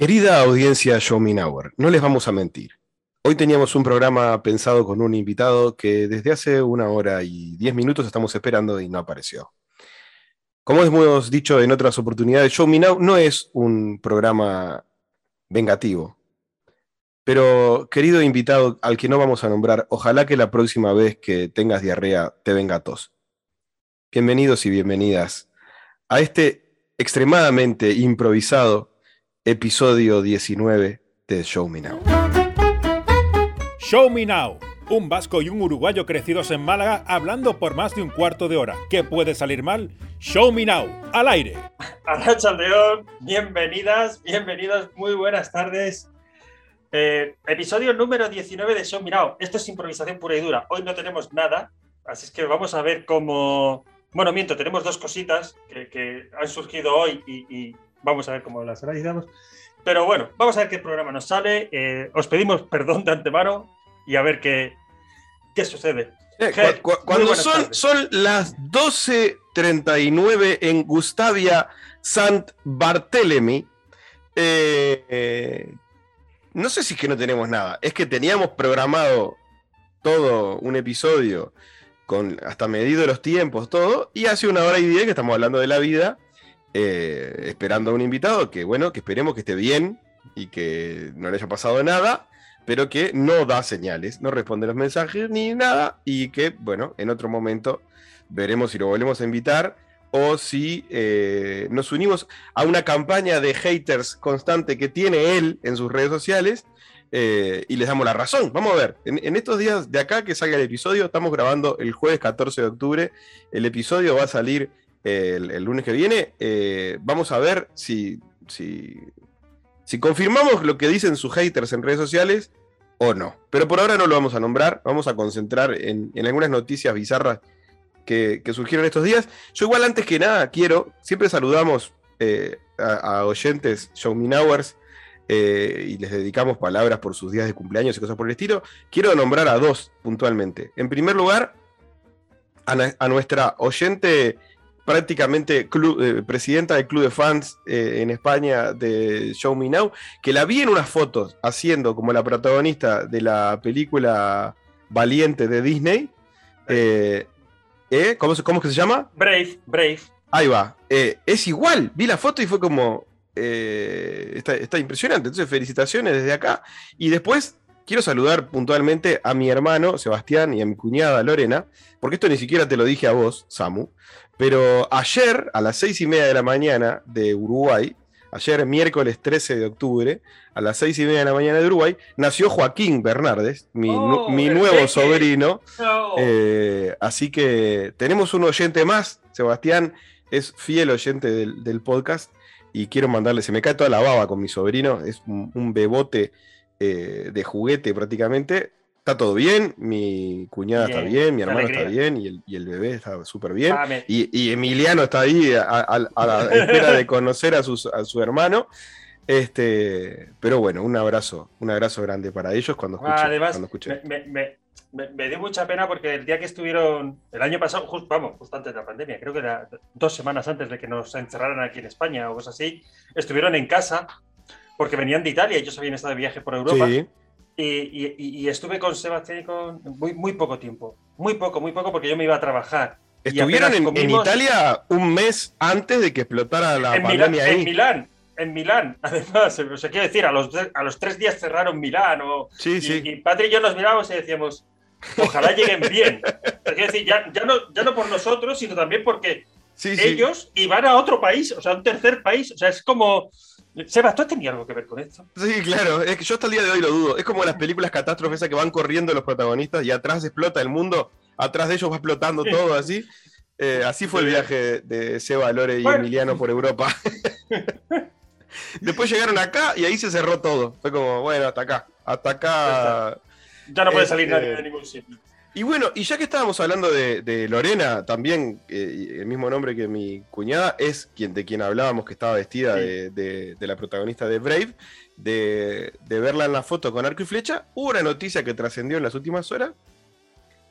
Querida audiencia Show Me Hour, no les vamos a mentir. Hoy teníamos un programa pensado con un invitado que desde hace una hora y diez minutos estamos esperando y no apareció. Como hemos dicho en otras oportunidades, Show Me Now no es un programa vengativo. Pero, querido invitado al que no vamos a nombrar, ojalá que la próxima vez que tengas diarrea te venga tos. Bienvenidos y bienvenidas a este extremadamente improvisado episodio 19 de Show Me Now. Show Me Now. Un vasco y un uruguayo crecidos en Málaga hablando por más de un cuarto de hora. ¿Qué puede salir mal? Show Me Now, al aire. Arracha León, bienvenidas, bienvenidos, muy buenas tardes. Eh, episodio número 19 de Show Me Now. Esto es improvisación pura y dura. Hoy no tenemos nada, así es que vamos a ver cómo... Bueno, miento, tenemos dos cositas que, han surgido hoy y Vamos a ver cómo las realizamos. Pero bueno, vamos a ver qué programa nos sale. Eh, os pedimos perdón de antemano y a ver qué, qué sucede. Eh, cuando son, son las 12.39 en Gustavia Sant Barthélemy, eh, no sé si es que no tenemos nada, es que teníamos programado todo un episodio con hasta medido los tiempos, todo, y hace una hora y diez que estamos hablando de la vida eh, esperando a un invitado que, bueno, que esperemos que esté bien y que no le haya pasado nada, pero que no da señales, no responde los mensajes ni nada, y que, bueno, en otro momento veremos si lo volvemos a invitar o si eh, nos unimos a una campaña de haters constante que tiene él en sus redes sociales. Eh, y les damos la razón. Vamos a ver, en, estos días de acá que salga el episodio, estamos grabando el jueves 14 de octubre. El episodio va a salir el, lunes que viene, eh, vamos a ver si, si, confirmamos lo que dicen sus haters en redes sociales o no. Pero por ahora no lo vamos a nombrar, vamos a concentrar en, algunas noticias bizarras que, surgieron estos días. Yo igual antes que nada quiero, siempre saludamos eh, a, oyentes Show Me eh, y les dedicamos palabras por sus días de cumpleaños y cosas por el estilo. Quiero nombrar a dos puntualmente. En primer lugar, a nuestra oyente prácticamente eh, presidenta del club de fans eh, en España de Show Me Now, que la vi en unas fotos haciendo como la protagonista de la película Valiente de Disney. Eh, ¿cómo, ¿Cómo es que se llama? Brave, Brave. Ahí va. es igual, vi la foto y fue como... Está, está impresionante. Entonces, felicitaciones desde acá. Y después quiero saludar puntualmente a mi hermano Sebastián y a mi cuñada Lorena, porque esto ni siquiera te lo dije a vos, Samu, pero ayer, a las seis y media de la mañana de Uruguay, ayer miércoles 13 de octubre, a las seis y media de la mañana de Uruguay, nació Joaquín Bernardes, mi, oh, nuevo sobrino. Eh, así que tenemos un oyente más, Sebastián es fiel oyente del, podcast y quiero mandarle, se me cae toda la baba con mi sobrino, es un, bebote eh, de juguete prácticamente está todo bien, mi cuñada está bien, mi hermano está bien y el, bebé está súper bien. y, Emiliano está ahí a, la espera de conocer a, su hermano. Este, pero bueno, un abrazo, un abrazo grande para ellos cuando escuchen. Me, dio mucha pena porque el día que estuvieron, el año pasado, vamos, justo antes de la pandemia, creo que era dos semanas antes de que nos encerraran aquí en España o cosas así, estuvieron en casa porque venían de Italia, ellos habían estado de viaje por Europa. Sí. Y, estuve con Sebastián con muy, muy poco tiempo. Muy poco, muy poco, porque yo me iba a trabajar. Estuvieron en, Italia un mes antes de que explotara la pandemia En Milán, en Milán, además, o sea, quiero decir, a los, a los tres días cerraron Milán. O, sí, y, sí. y Patri y yo nos mirábamos y decíamos, ojalá lleguen bien. quiero decir, ya, ya, no, ya no por nosotros, sino también porque ellos iban a otro país, o sea, a un tercer país. O sea, es como Sebas, ¿tú tenías algo que ver con esto? Sí, claro, es que yo hasta el día de hoy lo dudo. Es como las películas catástrofes que van corriendo los protagonistas y atrás explota el mundo, atrás de ellos va explotando todo así. Eh, así fue el viaje de Seba, Lore y Emiliano por Europa. Después llegaron acá y ahí se cerró todo. Fue como, bueno, hasta acá. Hasta acá. Ya no puede salir nadie de ningún sitio. Y bueno, y ya que estábamos hablando de, Lorena, también eh, el mismo nombre que mi cuñada, es quien, de quien hablábamos que estaba vestida de, la protagonista de Brave, de, verla en la foto con arco y flecha, hubo una noticia que trascendió en las últimas horas,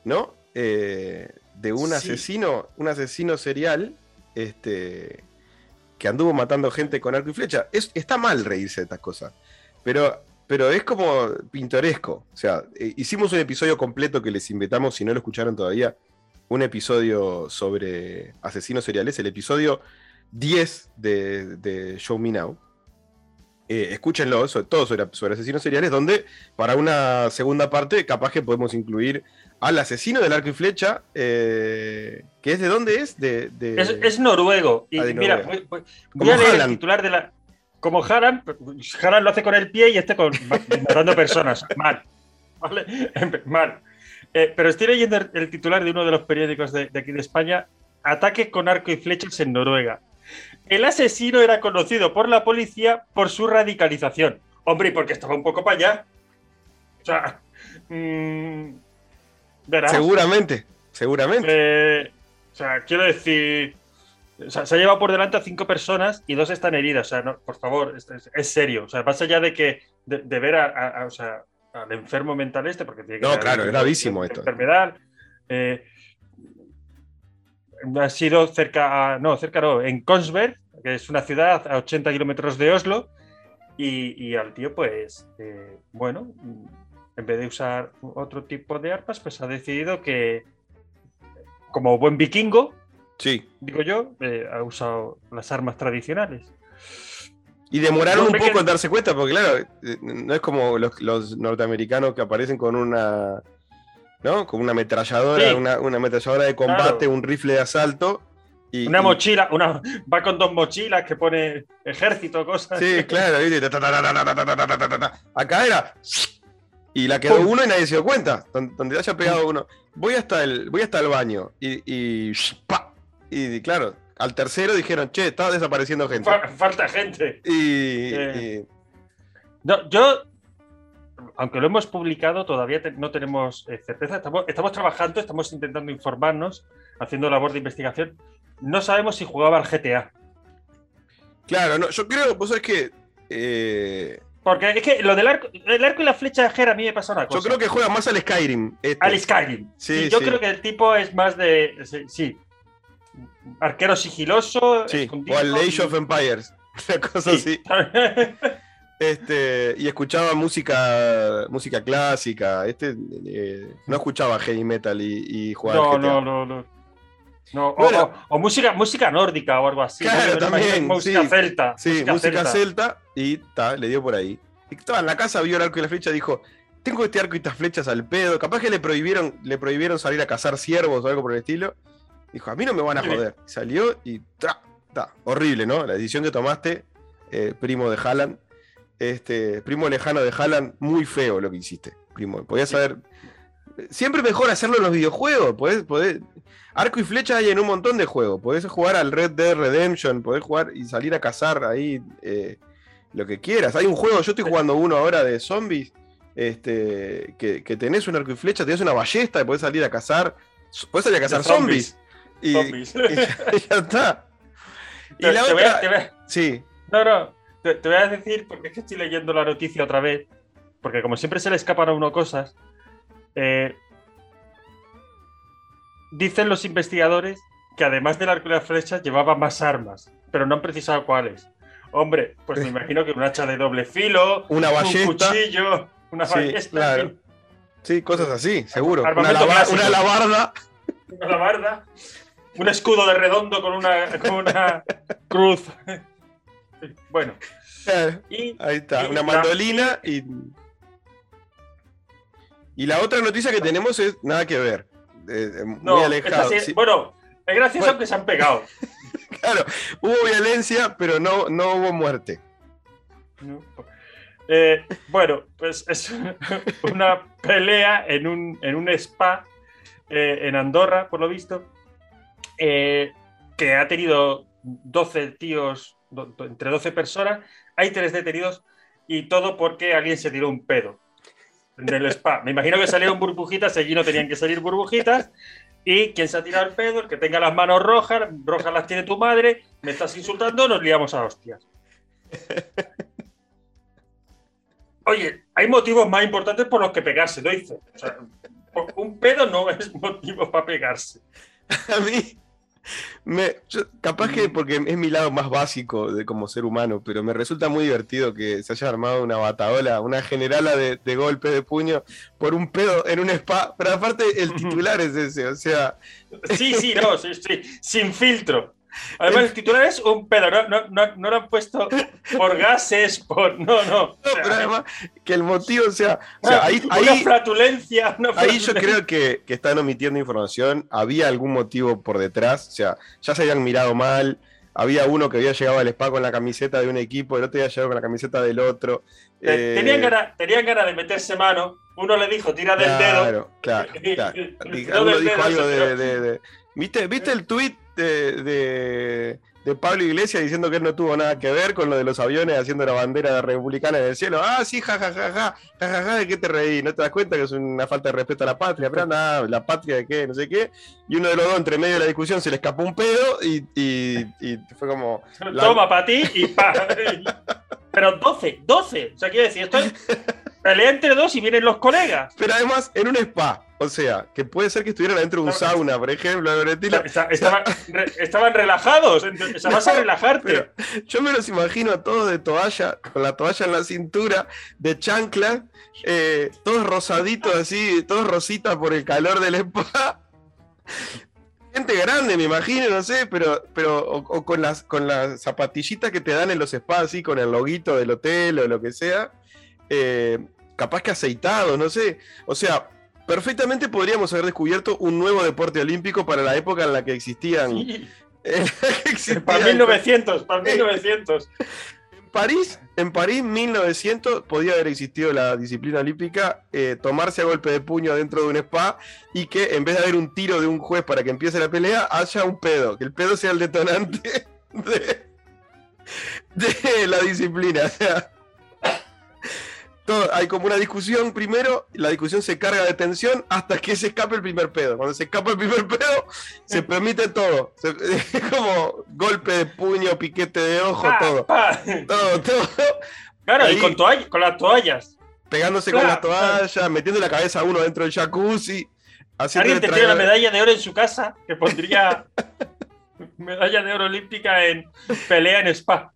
¿no? Eh, de un asesino, un asesino serial, este, que anduvo matando gente con arco y flecha. Es, está mal reírse de estas cosas. Pero, pero es como pintoresco. O sea, eh, hicimos un episodio completo que les invitamos, si no lo escucharon todavía, un episodio sobre asesinos seriales, el episodio 10 de, de Show Me Now. Eh, escúchenlo, sobre, todo sobre, sobre, asesinos seriales, donde para una segunda parte capaz que podemos incluir al asesino del arco y flecha, eh, que es de dónde es? De, de... Es, es, noruego. Y Ah, mira, voy, voy- voy a leer el titular de la. Como Haran, Haran lo hace con el pie y este con matando personas. Mal. ¿Vale? Mal. Eh, pero estoy leyendo el, titular de uno de los periódicos de, de aquí de España: Ataque con arco y flechas en Noruega. El asesino era conocido por la policía por su radicalización. Hombre, y porque estaba un poco para allá. O sea. mm, verás. Seguramente, seguramente. Eh, o sea, quiero decir. O sea, se ha llevado por delante a cinco personas y dos están heridas. O sea, no, por favor, es, es- es serio. O sea, más allá de que de, de ver a, a- a- o sea, al enfermo mental este, porque tiene que No, claro, es gravísimo esto. Enfermedad. eh, ha sido cerca, a- no, cerca no, en Kongsberg, que es una ciudad a 80 kilómetros de Oslo, y, y al tío, pues, eh, bueno, en vez de usar otro tipo de armas, pues ha decidido que, como buen vikingo, Sí. Digo yo, ha usado las armas tradicionales. Y demoraron un poco en darse cuenta, porque claro, no es como los, norteamericanos que aparecen con una. ¿No? Con una ametralladora, una, una, ametralladora de combate, un rifle de asalto. Y, una mochila, una, va con dos mochilas que pone ejército, cosas. Sí, claro, ¿viste? acá era. Y la quedó uno y nadie se dio cuenta. Donde haya pegado uno. Voy hasta el, voy hasta el baño y, y y claro, al tercero dijeron, che, está desapareciendo gente. Fa- falta gente. Y, Eh. y- No, yo, aunque lo hemos publicado, todavía te- no tenemos eh, certeza. Estamos, estamos trabajando, estamos intentando informarnos, haciendo labor de investigación. No sabemos si jugaba al GTA. claro, no, yo creo, vos sabés que. eh, Porque es que lo del arco, el arco y la flecha de Jera a mí me pasa una cosa. yo creo que juega más al Skyrim. este. Al Skyrim. Sí, yo sí. creo que el tipo es más de. sí, Sí. Arquero sigiloso. Sí, o al Age of Empires. Una cosa Sí. así. Este, y escuchaba música, música clásica. Este eh, no escuchaba heavy metal y, y jugaba no, no, no, no. No, o- Bueno. o, o música, música nórdica o algo así. ¿no? Claro, imagino también, Música sí. celta. Sí, música, celta y ta, le dio por ahí. Y estaba en la casa, vio el arco y la flecha, dijo, tengo este arco y estas flechas al pedo. Capaz que le prohibieron, le prohibieron salir a cazar ciervos o algo por el estilo. Dijo, a mí no me van a joder. Salió y ta. Horrible, ¿no? La decisión que tomaste, eh, primo de Haaland. Este, primo lejano de Haaland, muy feo lo que hiciste, primo. Podías Sí. saber. Siempre mejor hacerlo en los videojuegos. Podés, podés- Arco y flecha hay en un montón de juegos. Podés jugar al Red Dead Redemption, podés jugar y salir a cazar ahí eh, lo que quieras. Hay un juego, yo estoy jugando uno ahora de zombies, este, que, que tenés un arco y flecha, tenés una ballesta y podés salir a cazar. Podés salir a cazar Zombies. Y ya, ya está. Y Te- la te voy a- otra. te voy a- Sí, no, no. Te, te voy a decir, porque es que estoy leyendo la noticia otra vez. Porque como siempre se le escapan a uno cosas. eh, dicen los investigadores que además del arco y la flecha llevaba más armas. Pero no han precisado cuáles. Hombre, pues me imagino que un hacha de doble filo, una un cuchillo, una Sí, ballesta, claro. en fin, Sí, cosas así, seguro. Una, lava- una alabarda. una alabarda, un escudo de redondo con una, con una cruz. Bueno, Eh, y Ahí está, Y una mandolina y. Y la otra noticia que tenemos es nada que ver. eh, eh, muy no, alejado. esta sí- sí. bueno, es gracioso Bueno. que se han pegado. Claro, hubo violencia, pero no, no hubo muerte. ¿no? Eh, bueno, pues es una pelea en un, en un spa eh, en Andorra, por lo visto, eh, que ha tenido 12 tíos, entre 12 personas, hay tres detenidos y todo porque alguien se tiró un pedo en el spa. Me imagino que salieron burbujitas, allí no tenían que salir burbujitas. Y quien se ha tirado el pedo, el que tenga las manos rojas, rojas las tiene tu madre, me estás insultando, nos liamos a hostias. Oye, hay motivos más importantes por los que pegarse, lo hice. O sea, un pedo no es motivo para pegarse. A mí, Me, capaz que porque es mi lado más básico de como ser humano, pero me resulta muy divertido que se haya armado una bataola, una generala de, de golpe de puño por un pedo en un spa. Pero aparte el titular es ese, o sea. Sí, sí, no, sí, sí, sin filtro. Además, el titular es un pedo, no, no, no, lo han puesto por gases, por. No, no. pero además, que el motivo, o sea. ahí, una, flatulencia, Ahí yo creo que, que, están omitiendo información. Había algún motivo por detrás, o sea, ya se habían mirado mal. Había uno que había llegado al spa con la camiseta de un equipo, el otro había llegado con la camiseta del otro. Eh, tenían ganas tenían ganas de meterse mano. Uno le dijo, tira del dedo. Claro, claro. Uno dijo algo de, ¿Viste, ¿Viste el tweet de, Pablo Iglesias diciendo que él no tuvo nada que ver con lo de los aviones haciendo la bandera republicana en el cielo. Ah, sí, jajajaja, jajaja, ¿de qué te reí? ¿No te das cuenta que es una falta de respeto a la patria? Pero nada, la patria de qué, no sé qué. Y uno de los dos, entre medio de la discusión, se le escapó un pedo y, y, fue como. Toma para ti y pa. Pero 12, 12. O sea, quiero decir, esto es pelea entre dos y vienen los colegas. Pero además, en un spa. O sea, que puede ser que estuvieran dentro de un sauna, por ejemplo. estaban, relajados, o vas a relajarte. yo me los imagino a todos de toalla, con la toalla en la cintura, de chancla, eh, todos rosaditos así, todos rositas por el calor del spa. Gente grande, me imagino, no sé, pero, pero o, con las con las zapatillitas que te dan en los spas, así, con el loguito del hotel o lo que sea. Eh, capaz que aceitado, no sé. O sea, perfectamente podríamos haber descubierto un nuevo deporte olímpico para la época en la que existían. para 1900, para 1900. En París, en París 1900 podía haber existido la disciplina olímpica, eh, tomarse a golpe de puño dentro de un spa y que en vez de haber un tiro de un juez para que empiece la pelea, haya un pedo, que el pedo sea el detonante de, de la disciplina. O sea, hay como una discusión primero, la discusión se carga de tensión hasta que se escape el primer pedo. Cuando se escapa el primer pedo, se permite todo. es como golpe de puño, piquete de ojo, todo. Todo, todo. Claro, y con, con las toallas. Pegándose con las toallas, metiendo la cabeza a uno dentro del jacuzzi. Alguien tendría la medalla de oro en su casa que pondría medalla de oro olímpica en pelea en spa.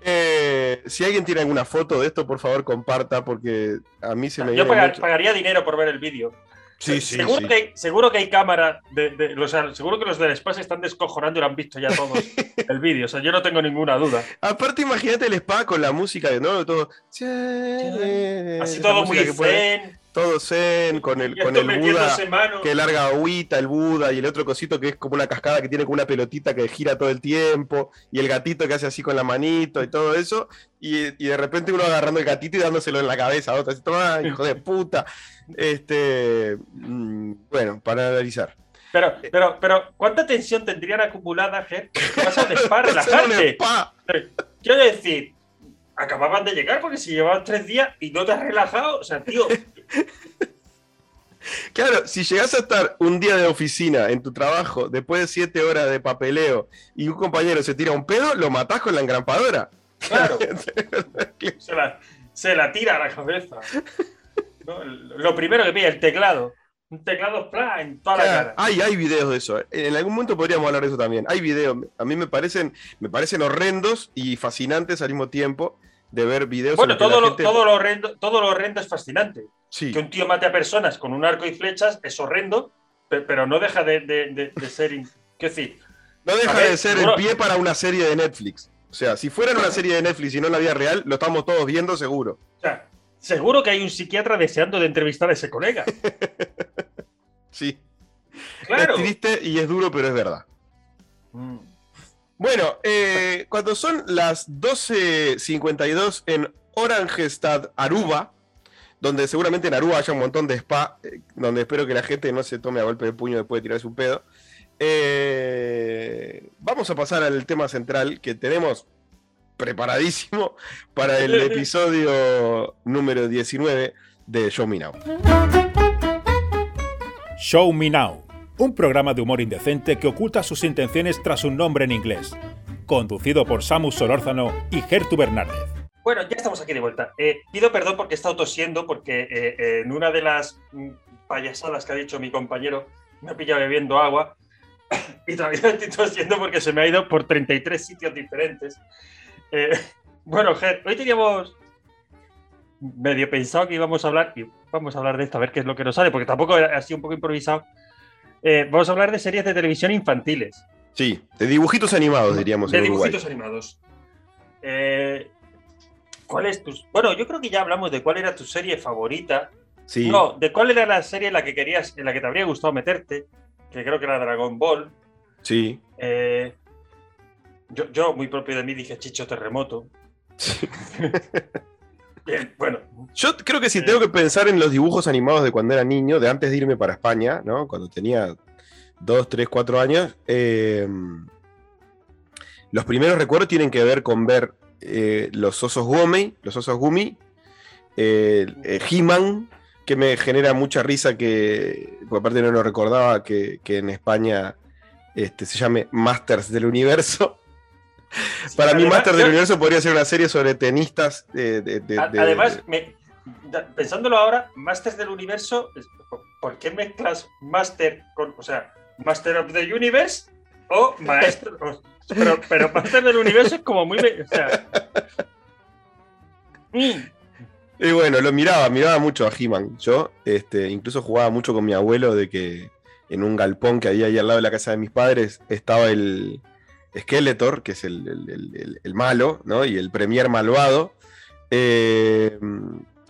Eh, si alguien tiene alguna foto de esto, por favor comparta, porque a mí se me. Yo pagaría dinero por ver el vídeo. Sí, sí, seguro, Que, seguro que hay cámara, de, o sea, seguro que los del spa se están descojonando y lo han visto ya todos el vídeo, o sea, yo no tengo ninguna duda. Aparte, imagínate el spa con la música de nuevo, todo. Así todo muy zen todo zen, con el, con el Buda que larga agüita, el Buda, y el otro cosito que es como una cascada que tiene como una pelotita que gira todo el tiempo, y el gatito que hace así con la manito y todo eso, y, de repente uno agarrando el gatito y dándoselo en la cabeza a otro, así, toma, hijo de puta. Este, mm, bueno, para analizar. Pero, pero, pero, ¿cuánta tensión tendrían acumulada, Ger? Vas a un spa, relajarte. Quiero decir, acababan de llegar porque si llevaban tres días y no te has relajado, o sea, tío. Claro, si llegas a estar un día de oficina en tu trabajo, después de siete horas de papeleo, y un compañero se tira un pedo, lo matás con la engrampadora. Claro. se, la, tira a la cabeza. Lo primero que pide, el teclado. Un teclado en toda la cara. Hay, hay videos de eso. En algún momento podríamos hablar de eso también. Hay videos. A mí me parecen, me parecen horrendos y fascinantes al mismo tiempo de ver videos. Bueno, todo, lo, todo, lo horrendo, todo lo horrendo es fascinante. Sí. Que un tío mate a personas con un arco y flechas es horrendo, pero no deja de, de, ser. ¿Qué decir? No deja de ser el pie para una serie de Netflix. O sea, si fuera una serie de Netflix y no en la vida real, lo estamos todos viendo seguro. O sea, seguro que hay un psiquiatra deseando de entrevistar a ese colega. sí. Claro. Es triste y es duro, pero es verdad. Mm. Bueno, eh, cuando son las 12.52 en Orangestad, Aruba, donde seguramente en Aruba haya un montón de spa, eh, donde espero que la gente no se tome a golpe de puño después de tirarse un pedo. Eh, vamos a pasar al tema central que tenemos preparadísimo para el episodio número 19 de Show Me Now. Show Me Now un programa de humor indecente que oculta sus intenciones tras un nombre en inglés, conducido por Samus Solórzano y Gertu Bernárdez. Bueno, ya estamos aquí de vuelta. Eh, pido perdón porque he estado tosiendo, porque eh, en una de las mm, payasadas que ha dicho mi compañero, me ha pillado bebiendo agua y todavía estoy tosiendo porque se me ha ido por 33 sitios diferentes. Eh, bueno, Ger, hoy teníamos medio pensado que íbamos a hablar, y vamos a hablar de esto, a ver qué es lo que nos sale, porque tampoco ha sido un poco improvisado. Eh, vamos a hablar de series de televisión infantiles. Sí, de dibujitos animados, diríamos. De dibujitos animados. Eh, ¿Cuál es tu...? Bueno, yo creo que ya hablamos de cuál era tu serie favorita. Sí. No, de cuál era la serie en la que querías, en la que te habría gustado meterte, que creo que era Dragon Ball. Sí. Eh, yo, yo, muy propio de mí, dije Chicho Terremoto. Bien, bueno. Yo creo que si tengo que pensar en los dibujos animados de cuando era niño, de antes de irme para España, ¿no? Cuando tenía 2, 3, 4 años, eh, los primeros recuerdos tienen que ver con ver eh, los osos Gumi, los osos Gumi, eh, He-Man, que me genera mucha risa que, por aparte no lo recordaba, que, que en España este, se llame Masters del Universo. Sí, Para mí, Masters del Universo podría ser una serie sobre tenistas. de- de- de- a- de- Además, me- pensándolo ahora, Masters del Universo, ¿por qué mezclas Master con, o sea, Master of the Universe o Maestro? o- pero, pero Master del Universo es como muy. O sea. mm, Y bueno, lo miraba, miraba mucho a He-Man. Yo este, incluso jugaba mucho con mi abuelo de que en un galpón que había ahí al lado de la casa de mis padres estaba el Skeletor, que es el- el malo, ¿no? Y el premier malvado. Eh,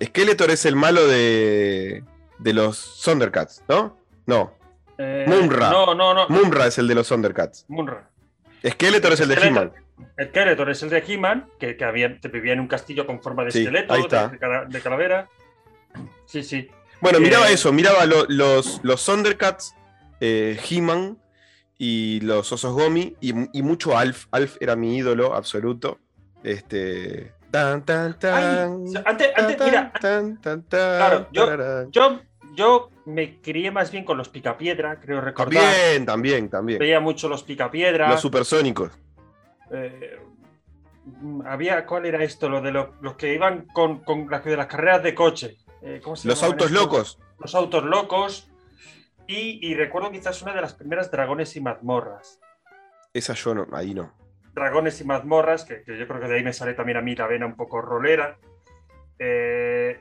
Skeletor es el malo de, de los Thundercats, ¿no? No, eh, Munra. No, no, no. Munra es el de los Thundercats. Munra. Skeletor es el de. He-Man. El Skeletor es el de He-Man, que, que había, vivía en un castillo con forma de Sí, esqueleto, ahí de, está. de calavera. Sí, sí. Bueno, Eh, miraba eso, miraba lo- los, los Thundercats, eh, He-Man y los Osos Gomi y, y mucho Alf. Alf era mi ídolo absoluto. Este. Tan, tan, tan. Ay, antes, antes, mira, tan, tan, tan, Claro, yo- yo, yo me crié más bien con los picapiedra, creo recordar. También, también, también. Veía mucho los picapiedra. Los supersónicos. eh, había, ¿cuál era esto? Lo de lo- los que iban con, con las, de las carreras de coche. Eh, ¿cómo se Los autos locos. Los autos locos. Y, y recuerdo quizás una de las primeras dragones y mazmorras. Esa yo no, ahí no. Dragones y mazmorras, que, que yo creo que de ahí me sale también a mí la vena un poco rolera. Eh,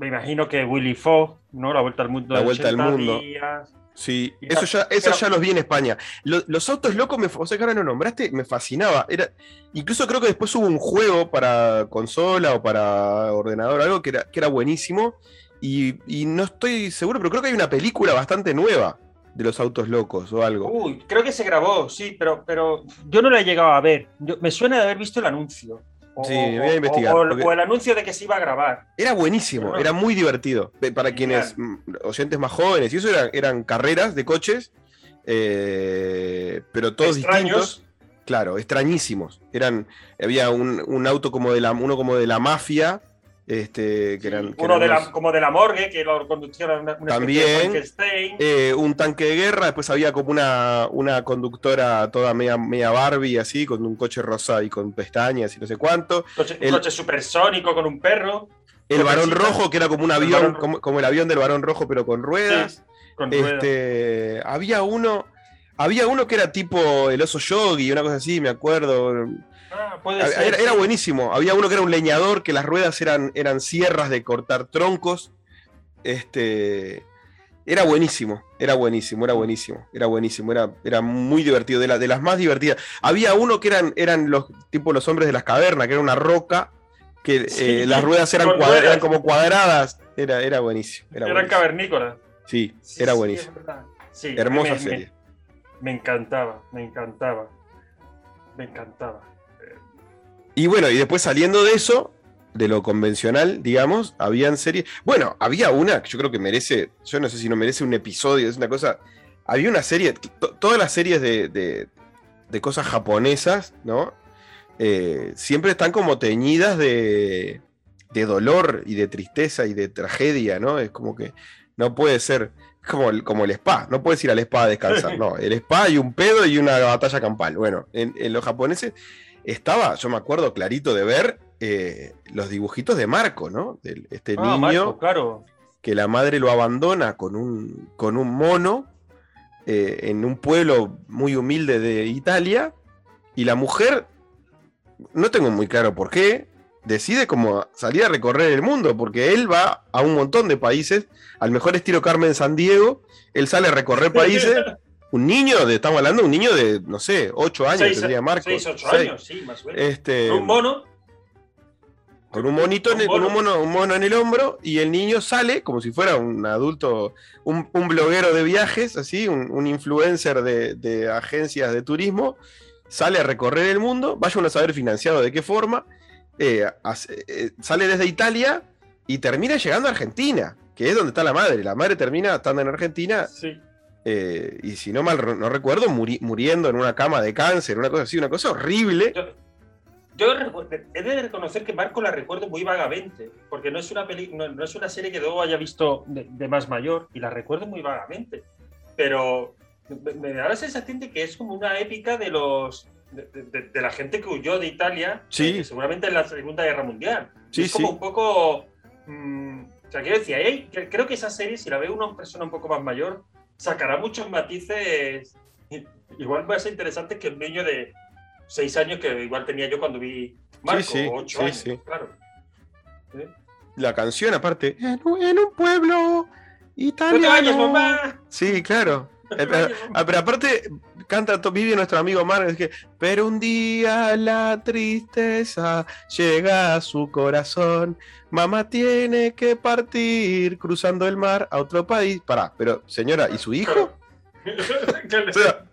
me imagino que Willy Fogg, ¿no? La vuelta al mundo. La de vuelta al 80 mundo. días. Sí, Y eso ya, eso pero- ya los vi en España. Lo- los autos locos, me, o sea que ahora lo nombraste, me fascinaba. Era, incluso creo que después hubo un juego para consola o para ordenador, algo que era, que era buenísimo. Y, y no estoy seguro, pero creo que hay una película bastante nueva de los autos locos o algo. Uy, creo que se grabó, sí, pero, pero yo no la he llegado a ver. Yo- me suena de haber visto el anuncio. O, Sí, voy a investigar, o- o- porque- o el anuncio de que se iba a grabar. Era buenísimo, era muy divertido. Para quienes, mm, oyentes más jóvenes, y eso eran, eran carreras de coches, eh, pero todos Extraños. distintos. Claro, extrañísimos. Eran, había un, un auto como de la, uno como de la mafia, este, que eran, que Uno eran de la, unos- como de la morgue, que lo conducía una, una de También, Frankenstein. eh, un tanque de guerra, después había como una, una conductora toda media, media Barbie así, con un coche rosa y con pestañas y no sé cuánto. coche, un el- coche supersónico con un perro. El varón rojo, que era como un El avión, varón- como, como el avión del varón rojo, pero con ruedas. Sí, con ruedas. Este, había uno, había uno que era tipo el oso yogi, una cosa así, me acuerdo. Ah, puede Era, ser, era sí. buenísimo. Había uno que era un leñador, que las ruedas eran, eran sierras de cortar troncos. Este, era buenísimo, era buenísimo, era buenísimo, era buenísimo, era, era muy divertido, de, la- de las más divertidas. Había uno que eran, eran los tipo los hombres de las cavernas, que era una roca, que Sí, eh, las ruedas eran, cuadra- como cuadradas. Era, era buenísimo. Era Eran buenísimo. cavernícolas. Sí, Sí, era buenísimo. Sí, Hermosa me- me- serie. Me, encantaba, me encantaba. Me encantaba. Y bueno, y después saliendo de eso, de lo convencional, digamos, habían series. Bueno, había una que yo creo que merece, yo no sé si no merece un episodio, es una cosa. Había una serie, to- todas las series de, de- de cosas japonesas, ¿no? Eh, siempre están como teñidas de, de dolor y de tristeza y de tragedia, ¿no? Es como que no puede ser como el, como el spa, no puedes ir al spa a descansar, no, el spa hay un pedo y una batalla campal. Bueno, en, en los japoneses estaba, yo me acuerdo clarito de ver eh, los dibujitos de Marco, ¿no? Del- este Ah, niño Marco, claro. que la madre lo abandona con un, con un mono eh, en un pueblo muy humilde de Italia y la mujer, no tengo muy claro por qué, decide como salir a recorrer el mundo, porque él va a un montón de países, al mejor estilo Carmen San Diego, él sale a recorrer países. Un niño, de, estamos hablando de un niño de, no sé, 8 años, Seis- tendría Marco. seis, ocho Seis. años, sí, más o menos. Este, Con un mono. con un monito, en el- con un mono, un mono en el hombro, y el niño sale como si fuera un adulto, un, un bloguero de viajes, así, un, un influencer de, de agencias de turismo, sale a recorrer el mundo, vaya uno a saber financiado de qué forma, eh, hace- eh, sale desde Italia y termina llegando a Argentina, que es donde está la madre. La madre termina estando en Argentina Sí. Eh, y si no mal no recuerdo, muri- muriendo en una cama de cáncer, una cosa así, una cosa horrible. Yo, yo he de reconocer que Marco la recuerdo muy vagamente, porque no es una peli, no, no es una serie que luego haya visto de, de más mayor, y la recuerdo muy vagamente. Pero me, me da la sensación de que es como una épica de los de, de- de la gente que huyó de Italia, Sí. eh, seguramente en la Segunda Guerra Mundial. Sí, es como sí. un poco. mm, o sea, quiero decir, ahí, creo que esa serie, si la ve una persona un poco más mayor, sacará muchos matices. Igual va a ser interesante que un niño de 6 años, que igual tenía yo cuando vi Marco, sí, 8 sí, años, sí. claro. ¿Eh? La canción, aparte, en, un- en un pueblo ¡No te italiano. vayas, mamá! Sí, claro. ¡No te Eh, vayas, ah, mamá! pero aparte, canta Vivi, nuestro amigo Mar, es que, pero un día la tristeza llega a su corazón. Mamá tiene que partir cruzando el mar a otro país. Pará, pero señora, ¿y su hijo? O sea,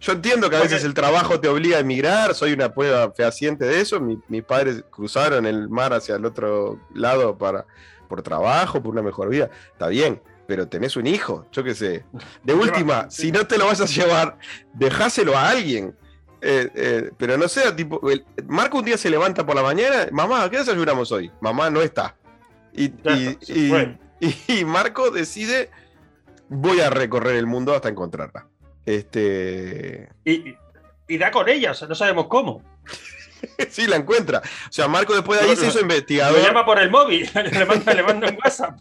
yo entiendo que a veces el trabajo te obliga a emigrar, soy una prueba fehaciente de eso. Mi- mis padres cruzaron el mar hacia el otro lado para, por trabajo, por una mejor vida. Está bien, pero tenés un hijo, yo qué sé. De última, si no te lo vas a llevar, dejáselo a alguien. Eh, eh, pero no sea tipo. el- Marco un día se levanta por la mañana, mamá, ¿qué desayunamos hoy? Mamá no está. Y Marco decide, voy a recorrer el mundo hasta encontrarla. Este. y, y da con ella, o sea, no sabemos cómo. sí, la encuentra. O sea, Marco después de ahí No, se no. hizo Lo investigador. llama por el móvil, le manda, le manda un WhatsApp.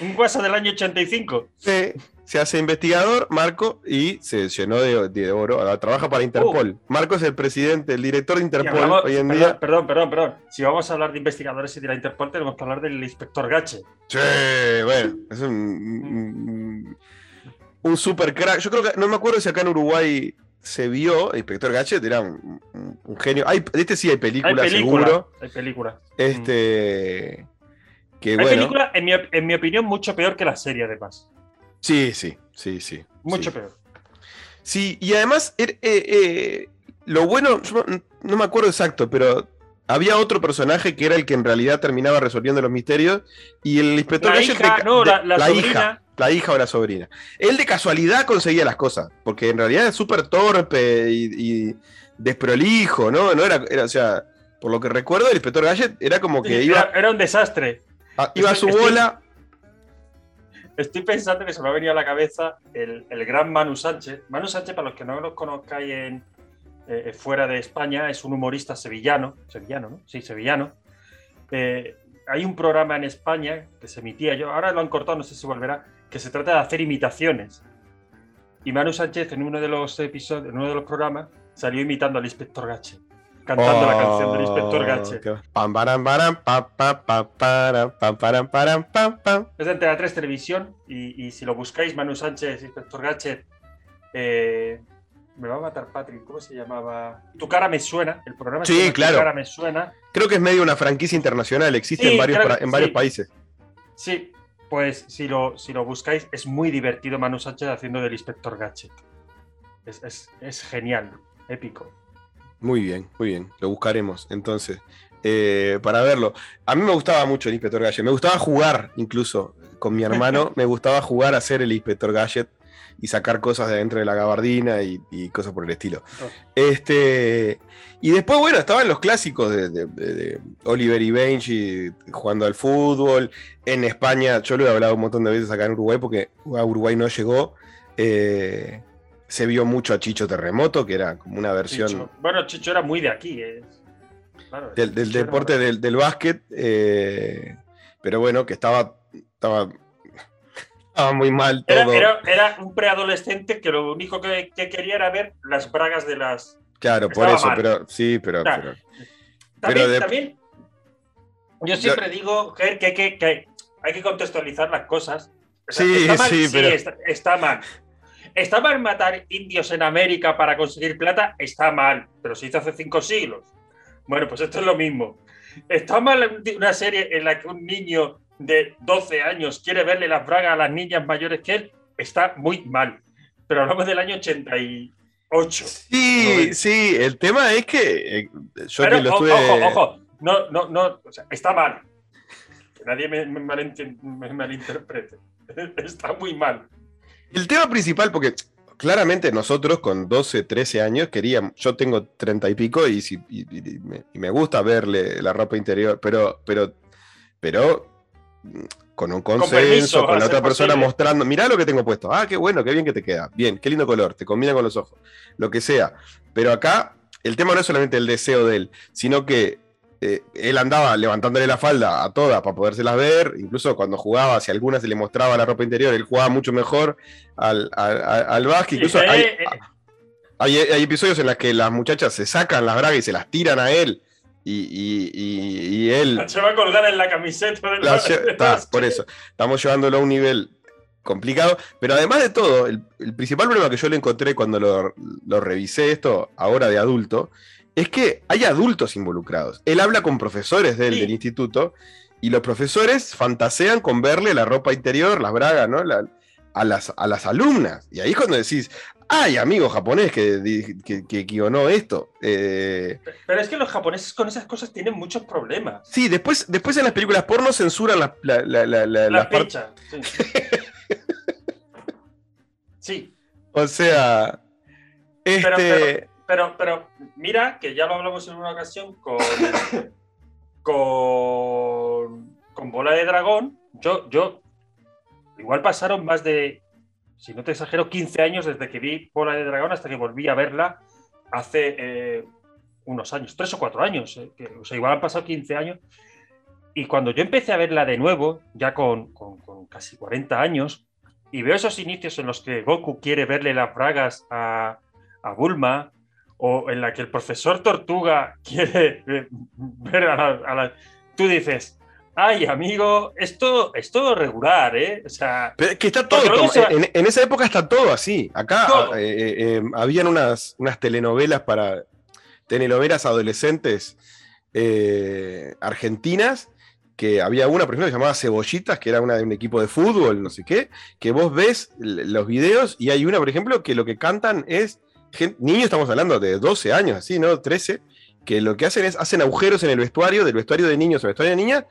Un WhatsApp del año 85. se, se hace investigador, Marco, y se llenó de, de oro. Ahora trabaja para Interpol. Marco es el presidente, el director de Interpol hablamos- hoy en perdón, día. Perdón, perdón, perdón. Si vamos a hablar de investigadores y de la Interpol, tenemos que hablar del inspector Gache. Sí, bueno, es un, un, un super crack. Yo creo que, no me acuerdo si acá en Uruguay se vio, el inspector Gadget era un, un- un genio. Hay, de este sí hay Hay película, película. seguro. Hay película. Este. Que Hay bueno. película, en mi, en mi opinión, mucho peor que la serie, además. Sí, sí, sí, sí. Mucho sí. peor. Sí, y además, er- eh, eh, lo bueno, yo no, no me acuerdo exacto, pero había otro personaje que era el que en realidad terminaba resolviendo los misterios, y el inspector La Gadget hija, de- no, de- la, la sobrina. hija, la hija o la sobrina. Él de casualidad conseguía las cosas, porque en realidad es súper torpe y, y desprolijo, ¿no? no era, era, o sea, por lo que recuerdo, el inspector Gadget era como que iba, Era, era un desastre. a, iba a su bola. Estoy pensando que se me ha venido a la cabeza el, el gran Manu Sánchez. Manu Sánchez, para los que no lo conozcáis en, eh, fuera de España, es un humorista sevillano. Sevillano, ¿no? Sí, sevillano. Eh, hay un programa en España que se emitía yo, ahora lo han cortado, no sé si volverá, que se trata de hacer imitaciones. Y Manu Sánchez en uno de los episodios, en uno de los programas, salió imitando al inspector Gache, cantando la canción del inspector Gache. Qué- Pam, param, param, pam, pam, pam, param, pam, param, param, pam, pam. Es de Antena 3 Televisión y, y si lo buscáis, Manu Sánchez, Inspector Gadget, eh, me va a matar Patrick, ¿cómo se llamaba? Tu cara me suena, el programa Sí, se claro. Tu cara me suena. Creo que es medio una franquicia internacional, existe Sí, en varios, en varios sí. países. Sí, pues si lo, si lo buscáis, es muy divertido Manu Sánchez haciendo del Inspector Gadget. Es, es- es genial, épico. Muy bien, muy bien. Lo buscaremos entonces eh, para verlo. A mí me gustaba mucho el Inspector Gadget. Me gustaba jugar incluso con mi hermano. me gustaba jugar a ser el Inspector Gadget y sacar cosas de dentro de la gabardina y, y cosas por el estilo. Oh. Este, y después, bueno, estaban los clásicos de, de- de- Oliver y Benji jugando al fútbol. En España, yo lo he hablado un montón de veces acá en Uruguay porque a Uruguay no llegó. Eh, se vio mucho a Chicho Terremoto, que era como una versión Chicho. Bueno, Chicho era muy de aquí. claro, del, del deporte del, del básquet, eh, pero bueno, que estaba, estaba, estaba estaba muy mal Era, todo. era- era un preadolescente que lo único que, que quería era ver las bragas de las. claro, por eso, mal. pero sí, pero, Claro. pero- También, de- también yo siempre digo que, que- que- hay que contextualizar las cosas. O sea, Sí, está mal, sí, pero- está, está mal. ¿Está mal matar indios en América para conseguir plata? Está mal, pero se hizo hace cinco siglos. Bueno, pues esto es lo mismo. ¿Está mal una serie en la que un niño de 12 años quiere verle las bragas a las niñas mayores que él? Está muy mal. Pero hablamos del año 88. Sí, No, sí, el tema es que eh, yo Pero, que lo o- estuve. ojo, ojo, no, no, no, o sea, está mal. Que nadie me, me me malinterprete. Está muy mal. El tema principal, porque claramente nosotros con 12, 13 años queríamos, yo tengo 30 y pico y, si- y- me, y me gusta verle la ropa interior, pero, pero, pero con un consenso, permiso, con la otra persona posible. mostrando, mirá lo que tengo puesto, ah, qué bueno, qué bien que te queda, bien, qué lindo color, te combina con los ojos, lo que sea. Pero acá el tema no es solamente el deseo de él, sino que eh, él andaba levantándole la falda a todas para podérselas ver, incluso cuando jugaba, si a alguna se le mostraba la ropa interior, él jugaba mucho mejor al, al, al- al básquet. Incluso hay, hay, hay episodios en los que las muchachas se sacan las bragas y se las tiran a él. Y, y- y- y él se va a colgar en la camiseta de la la- por eso, estamos llevándolo a un nivel complicado. Pero además de todo, el, el principal problema que yo le encontré cuando lo, lo revisé esto ahora de adulto, es que hay adultos involucrados. Él habla con profesores Sí. del instituto y los profesores fantasean con verle la ropa interior, las bragas, ¿no? La- a, las, a las alumnas. Y ahí es cuando decís, ay, amigo japonés que, que, que guionó esto. Eh, Pero es que los japoneses con esas cosas tienen muchos problemas. sí, después, después en las películas porno censuran las la, la- la- la-. Sí. Sí, O sea, este. Pero- pero, pero mira que ya lo hablamos en una ocasión con, con, con Bola de Dragón. Yo, yo, igual pasaron más de, si no te exagero, 15 años desde que vi Bola de Dragón hasta que volví a verla hace eh, unos años, tres o cuatro años. eh, que, o sea, igual han pasado 15 años. Y cuando yo empecé a verla de nuevo, ya con, con- con casi 40 años, y veo esos inicios en los que Goku quiere verle las bragas a, a Bulma, o en la que el profesor Tortuga quiere ver a la, a la- Tú dices, ay, amigo, esto es todo regular, ¿eh? O sea, Pero es que está todo. Como- en, en esa época está todo así. Acá Todo. eh, eh, eh, habían unas, unas telenovelas para. telenovelas adolescentes eh, argentinas. Que había una, por ejemplo, que se llamaba Cebollitas, que era una de un equipo de fútbol, no sé qué. Que vos ves los videos y hay una, por ejemplo, que lo que cantan es. niños, estamos hablando de 12 años, así, ¿no? 13. Que lo que hacen es. hacen agujeros en el vestuario, del vestuario de niños al vestuario de niñas,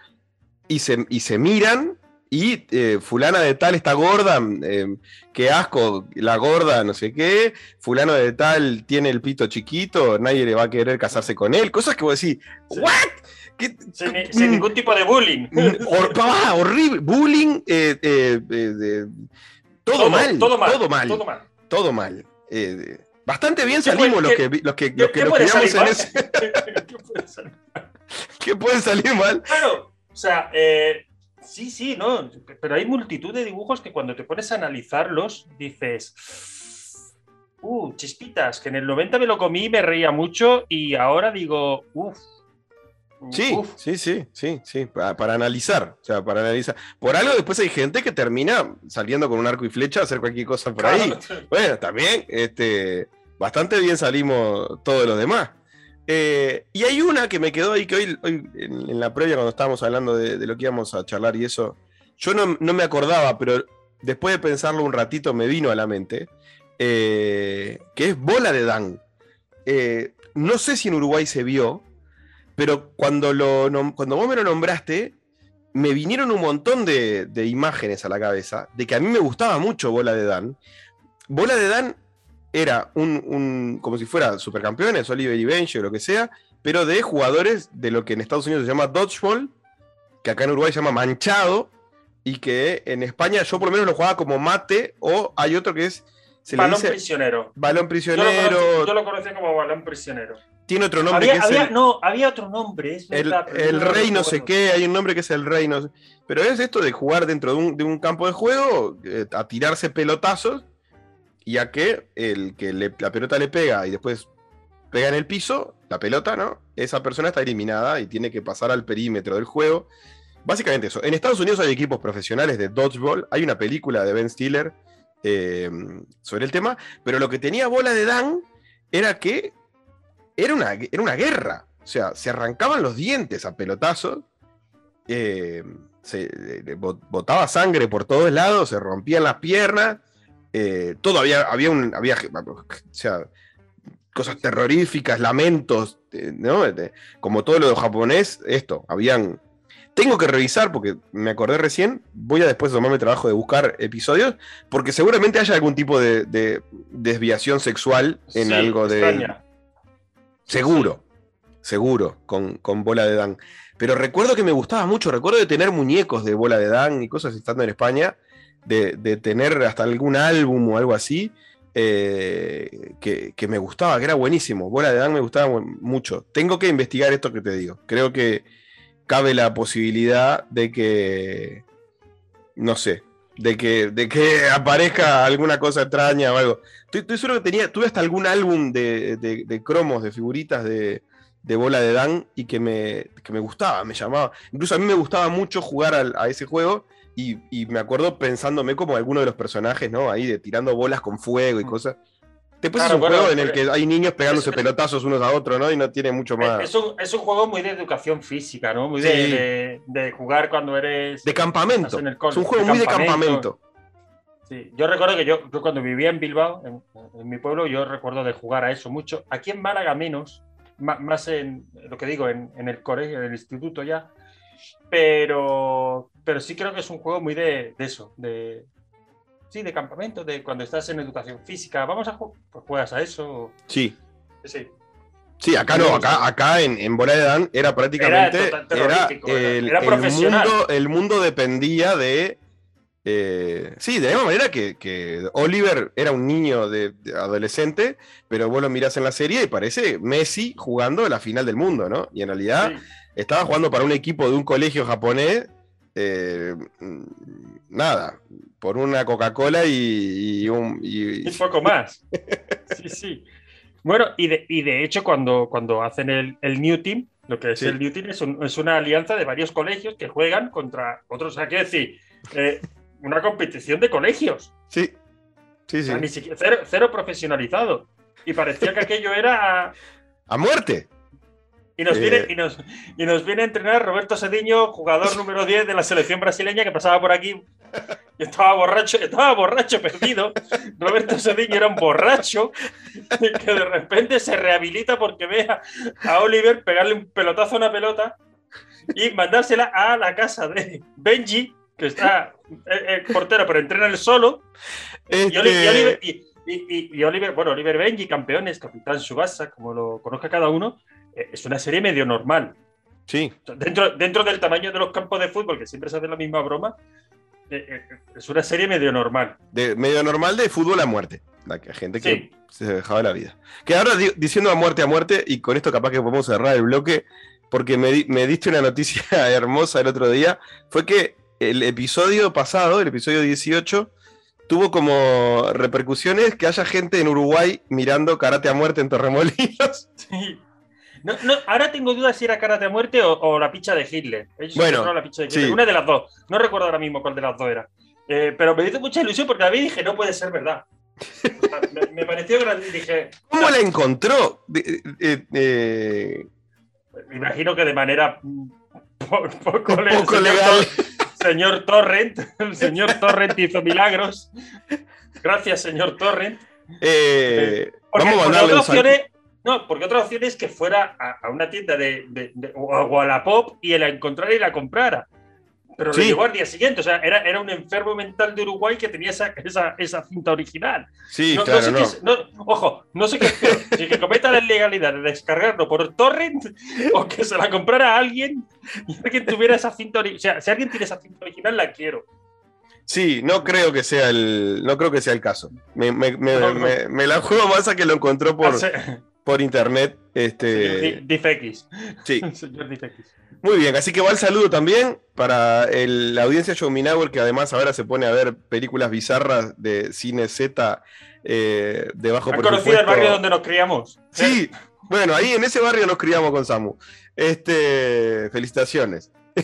y se, y se miran y eh, fulana de tal está gorda, eh, qué asco, la gorda, no sé qué, fulano de tal tiene el pito chiquito, nadie le va a querer casarse con él, cosas que vos decís, Sí. ¿what? ¿Qué- sin, qué- sin ningún tipo de bullying. mm, hor- ah, horrible, bullying, eh, eh, todo, mal, todo mal, todo mal, todo mal. todo mal. Bastante bien ¿Qué salimos los que, los que, ¿Qué, los que nos en ese, ¿Qué puede salir mal. Claro, sea, eh, sí, sí, no, pero hay multitud de dibujos que cuando te pones a analizarlos dices, uh, chispitas, que en el 90 me lo comí me reía mucho y ahora digo, uff. Sí, sí, sí, sí, sí, para, para analizar, o sea, para analizar. Por algo después hay gente que termina saliendo con un arco y flecha a hacer cualquier cosa por ahí. Bueno, también, este, bastante bien salimos todos los demás. Eh, y hay una que me quedó ahí, que hoy, en, la previa, cuando estábamos hablando de, lo que íbamos a charlar y eso, yo no, me acordaba, pero después de pensarlo un ratito me vino a la mente, eh, que es Bola de Dan. Eh, no sé si en Uruguay se vio, pero cuando, cuando vos me lo nombraste, me vinieron un montón de imágenes a la cabeza de que a mí me gustaba mucho Bola de Dan. Bola de Dan era un, un- como si fuera supercampeones, Oliver y Benji o lo que sea, pero de jugadores de lo que en Estados Unidos se llama dodgeball, que acá en Uruguay se llama manchado, y que en España yo por lo menos lo jugaba como mate, o hay otro que es, se le balón dice prisionero. balón Yo lo, prisionero, conocí- yo lo conocía como balón prisionero. tiene otro nombre Había, que es había- el, no, había otro nombre. Es el, verdad, el no rey no sé qué, hay un nombre que es el rey no sé. Pero es esto de jugar dentro de un, de un campo de juego, eh, a tirarse pelotazos y a que el que la pelota le pega y después pega en el piso, la pelota, ¿no? Esa persona está eliminada y tiene que pasar al perímetro del juego. Básicamente eso. En Estados Unidos hay equipos profesionales de dodgeball. Hay una película de Ben Stiller eh, sobre el tema. Pero lo que tenía bola de Dan era que era una, era una guerra. O sea, se arrancaban los dientes a pelotazos. eh, se bot- botaba sangre por todos lados, se rompían las piernas. Eh, todo había, había un. Había, o sea, cosas terroríficas, lamentos, eh, ¿no? De- como todo lo japonés, esto, habían. Tengo que revisar porque me acordé recién. Voy a después tomarme el trabajo de buscar episodios, porque seguramente haya algún tipo de, de desviación sexual en Sí, algo de. extraña. Seguro, seguro, con, con bola de Dan. Pero recuerdo que me gustaba mucho, recuerdo de tener muñecos de bola de Dan y cosas estando en España, de, tener hasta algún álbum o algo así, eh, que, que me gustaba, que era buenísimo. Bola de Dan me gustaba mu- mucho. Tengo que investigar esto que te digo. Creo que cabe la posibilidad de que, no sé, de que, de que aparezca alguna cosa extraña o algo. Estoy, seguro que tenía, tuve hasta algún álbum de, de- de cromos, de figuritas de, de bola de Dan y que me, que me gustaba, me llamaba. Incluso a mí me gustaba mucho jugar a ese juego y, y me acuerdo pensándome como alguno de los personajes, ¿no? Ahí de tirando bolas con fuego y cosas. Después Claro, es un bueno, juego en el que hay niños pegándose es- pelotazos unos a otros, ¿no? Y no tiene mucho más. Es un, es un juego muy de educación física, ¿no? Muy de, Sí. de- de jugar cuando eres. De campamento. en el Es un juego de muy de campamento. campamento. Sí, yo recuerdo que yo, yo cuando vivía en Bilbao, en, en mi pueblo, yo recuerdo de jugar a eso mucho. Aquí en Málaga menos, ma- más en lo que digo, en, en el colegio, en el instituto ya. Pero, pero sí creo que es un juego muy de, de eso, de sí, de campamento, de cuando estás en educación física. Vamos a jugar, pues juegas a eso. Sí. Sí. Sí, acá no, acá, acá en, en Bola de Dan era prácticamente. Era Era, el, era el profesional. mundo, el mundo dependía de. eh, sí, de la misma manera que, que Oliver era un niño de, de adolescente, pero vos lo mirás en la serie y parece Messi jugando la final del mundo, ¿no? Y en realidad Sí. estaba jugando para un equipo de un colegio japonés. Eh, nada, por una Coca-Cola y, y un. y- Un poco más. Sí, sí. Bueno, y de, y de hecho, cuando, cuando hacen el, el New Team, lo que es Sí. el New Team es, un- es una alianza de varios colegios que juegan contra otros. O sea, quiero decir, eh, una competición de colegios. sí, sí, O sí. sea, ni siquiera, cero, cero profesionalizado. Y parecía que aquello era. A muerte. Y nos, Eh. viene, y, nos, y nos viene a entrenar Roberto Sediño, jugador número 10 de la selección brasileña, que pasaba por aquí y estaba borracho, estaba borracho perdido. Roberto Sediño era un borracho que de repente se rehabilita porque ve a, a Oliver pegarle un pelotazo a una pelota y mandársela a la casa de Benji, que está eh, eh, portero, pero entrena él solo. Y, Este- Oliver, y, y- y- y Oliver, bueno, Oliver Benji, campeones, capitán Subasa, como lo conozca cada uno, eh, es una serie medio normal. Sí, Dentro, dentro del tamaño de los campos de fútbol, que siempre se hace la misma broma, eh, eh, es una serie medio normal. de medio normal de fútbol a muerte. La que- gente que Sí. se dejaba la vida. Que ahora di- diciendo a muerte a muerte, y con esto capaz que podemos cerrar el bloque, porque me, me diste una noticia hermosa el otro día, fue que el episodio pasado, el episodio 18, tuvo como repercusiones que haya gente en Uruguay mirando Karate a muerte en Torremolinos. Sí. No, no, ahora tengo dudas si era Karate a muerte o, o la picha de Hitler. Ellos Bueno, encontraron la picha de Hitler. sí. Una de las dos. No recuerdo ahora mismo cuál de las dos era. Eh, pero me hizo mucha ilusión porque a mí dije, no puede ser verdad. O sea, me, me pareció grande y dije, ¿Cómo la encontró? De- eh, eh, me imagino que de manera po- poco, señor legal. Señor Torrent, el señor Torrent hizo milagros. Gracias, señor Torrent. eh, vamos a mandarle un sal- opción es, no, porque otra opción es que fuera a, a una tienda de, de- de- o a Wallapop y la encontrara y la comprara. Pero Sí. le llegó al día siguiente. O sea, era, era un enfermo mental de Uruguay que tenía esa, esa, esa cinta original. Sí, No- no claro, sé no. qué es- no- ojo, no sé qué es peor, Si que cometa la ilegalidad de descargarlo por torrent o que se la comprara a alguien y alguien tuviera esa cinta original. O sea, si alguien tiene esa cinta original, la quiero. Sí, no creo que sea el, no creo que sea el caso. Me, me- me- me- la juego más a que lo encontró por, Hace- por internet. Este, DFX. Sí. Señor DFX. Muy bien, así que va el saludo también para la audiencia Show que además ahora se pone a ver películas bizarras de cine Z eh, de bajo ¿Han conocido el barrio donde nos criamos? Sí, bueno, ahí en ese barrio nos criamos con Samu. Este, felicitaciones.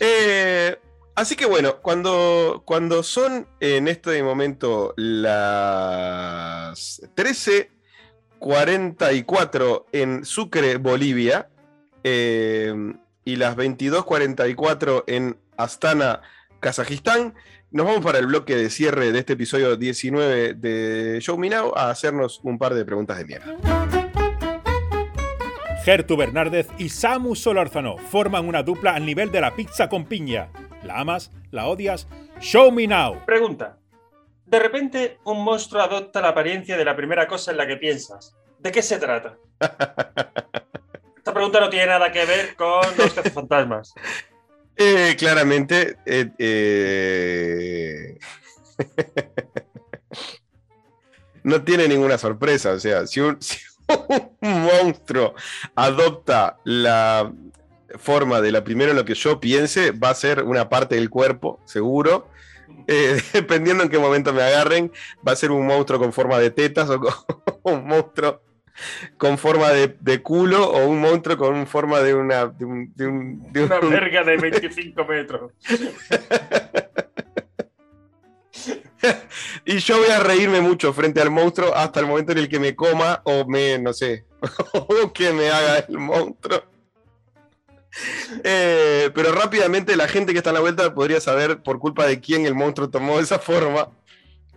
eh, Así que bueno, cuando, cuando son en este momento las 13.44 en Sucre, Bolivia, eh, y las 22.44 en Astana, Kazajistán, nos vamos para el bloque de cierre de este episodio 19 de Show Me Now a hacernos un par de preguntas de mierda. Gertu Bernárdez y Samu Solórzano forman una dupla al nivel de la pizza con piña ¿La amas? ¿La odias? Show me now. Pregunta. De repente un monstruo adopta la apariencia de la primera cosa en la que piensas. ¿De qué se trata? Esta pregunta no tiene nada que ver con los cazafantasmas. Eh, claramente. Eh, eh, no tiene ninguna sorpresa. O sea, si un monstruo adopta la forma de la primera lo que yo piense, va a ser una parte del cuerpo, seguro. Eh, dependiendo en qué momento me agarren, va a ser un monstruo con forma de tetas o un monstruo con forma de, culo o un monstruo con forma de una. De, una verga de 25 metros. y yo voy a reírme mucho frente al monstruo hasta el momento en el que me coma o me, no sé, o que me haga el monstruo. Eh, pero rápidamente la gente que está en la vuelta podría saber por culpa de quién el monstruo tomó esa forma.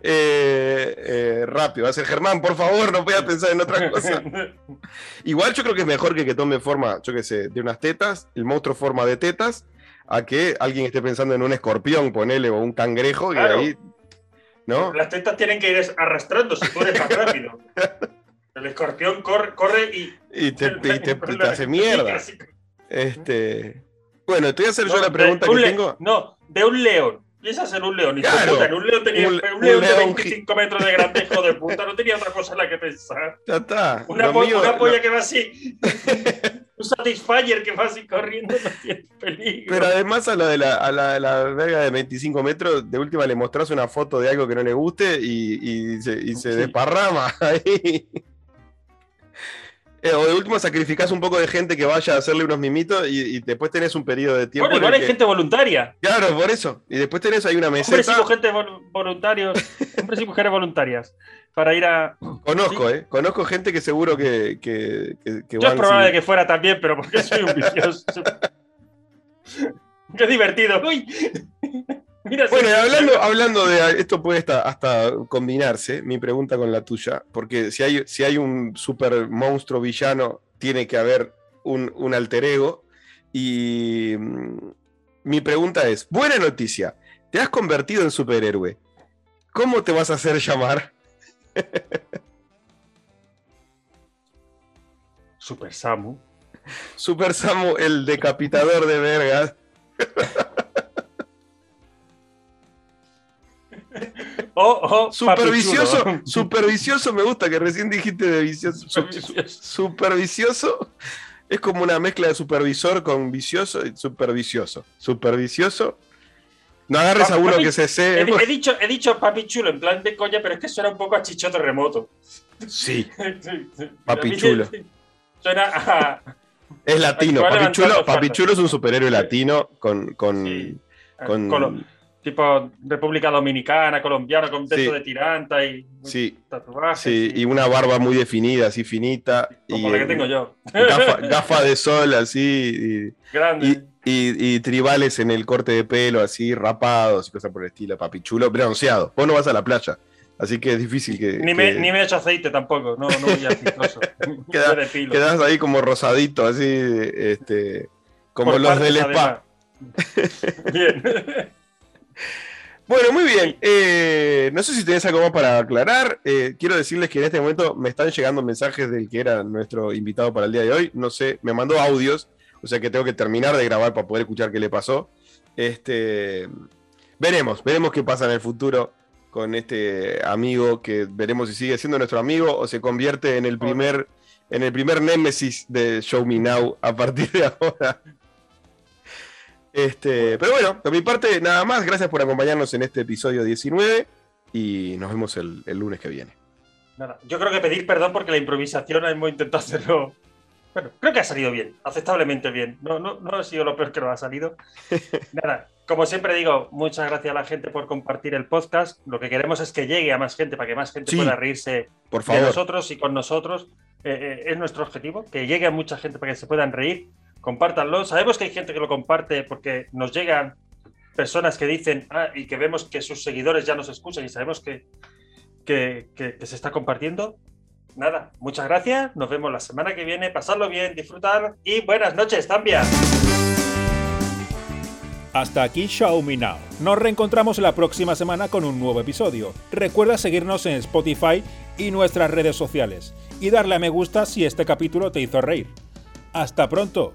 Eh, eh, rápido, va a ser Germán, por favor, no voy a pensar en otra cosa. Igual yo creo que es mejor que, que tome forma, yo qué sé, de unas tetas, el monstruo forma de tetas, a que alguien esté pensando en un escorpión, ponele, o un cangrejo, ahí. ¿no? Las tetas tienen que ir arrastrando si tú eres más rápido. El escorpión corre, corre y. Y te, te hace mierda. Este. Bueno, te voy a hacer yo la pregunta que tengo. No, de un león. Piensa ser un león. Claro, un león tenía un, león, de 25 metros de grande, hijo de puta. No tenía otra cosa en la que pensar. Ya está. Una, polla que va así. un Satisfyer que va así corriendo no tiene peligro. Pero además a la de la, a la, la verga de 25 metros, de última le mostrás una foto de algo que no le guste y, y se, y se desparrama ahí. Eh, o de último sacrificás un poco de gente que vaya a hacerle unos mimitos y, después tenés un periodo de tiempo. Bueno, igual hay gente voluntaria. Claro, por eso. Y después tenés ahí una meseta. Siempre gente voluntarios, siempre sí mujeres voluntarias para ir a. Conozco, ¿eh? Conozco gente que seguro que. que, que, Yo es probable que fuera también, pero porque soy un vicioso. Qué divertido. Uy bueno, hablando, hablando de esto puede hasta, combinarse, mi pregunta con la tuya, porque si hay, si hay un super monstruo villano, tiene que haber un, alter ego. Y mm, mi pregunta es, buena noticia, te has convertido en superhéroe. ¿Cómo te vas a hacer llamar? Super Samu. Super Samu, el decapitador de vergas. Oh, supervicioso, supervicioso me gusta que recién dijiste de vicioso. Supervicioso es como una mezcla de supervisor con vicioso y supervicioso. Supervicioso. No agarres a uno que se sé. He, dicho, he dicho papi chulo en plan de coña, pero es que suena un poco a chichote remoto. Sí. papi chulo. Suena a. Es latino. Papi chulo, papi chulo, es un superhéroe latino con. con, con tipo República Dominicana, colombiana, con texto de tiranta y sí. Sí, y una barba muy definida, así finita. Como y, la que tengo yo. Gafa, de sol, así. Y, Grande. Y, tribales en el corte de pelo, así, rapados y cosas por el estilo, papichulo, bronceado. Vos no vas a la playa. Así que es difícil que. Ni me, Ni me echo aceite tampoco, no, no voy a Quedas ahí como rosadito, así, este, como los del spa. Bien. Bueno, muy bien. Eh, no sé si tenés algo más para aclarar. Eh, quiero decirles que en este momento me están llegando mensajes del que era nuestro invitado para el día de hoy. No sé, me mandó audios, o sea que tengo que terminar de grabar para poder escuchar qué le pasó. Este, veremos, veremos qué pasa en el futuro. con este amigo que veremos si sigue siendo nuestro amigo o se convierte en el primer, en el primer némesis de Show Me Now a partir de ahora. Este, pero bueno, de mi parte, nada más. Gracias por acompañarnos en este episodio 19 y nos vemos el, el lunes que viene. Nada, yo creo que pedir perdón porque la improvisación hemos intentado hacerlo. Bueno, creo que ha salido bien, aceptablemente bien. No, no, no ha sido lo peor que nos ha salido. Nada, como siempre digo, muchas gracias a la gente por compartir el podcast. Lo que queremos es que llegue a más gente para que más gente Sí, pueda reírse Por de favor. nosotros y con nosotros. Eh, eh, es nuestro objetivo, que llegue a mucha gente para que se puedan reír. Compártanlo. Sabemos que hay gente que lo comparte porque nos llegan personas que dicen ah, y que vemos que sus seguidores ya nos escuchan y sabemos que, que, se está compartiendo. Nada, muchas gracias. Nos vemos la semana que viene. Pasadlo bien, disfrutar y buenas noches, Zambia. Hasta aquí Me Now. Nos reencontramos la próxima semana con un nuevo episodio. Recuerda seguirnos en Spotify y nuestras redes sociales y darle a me gusta si este capítulo te hizo reír. Hasta pronto.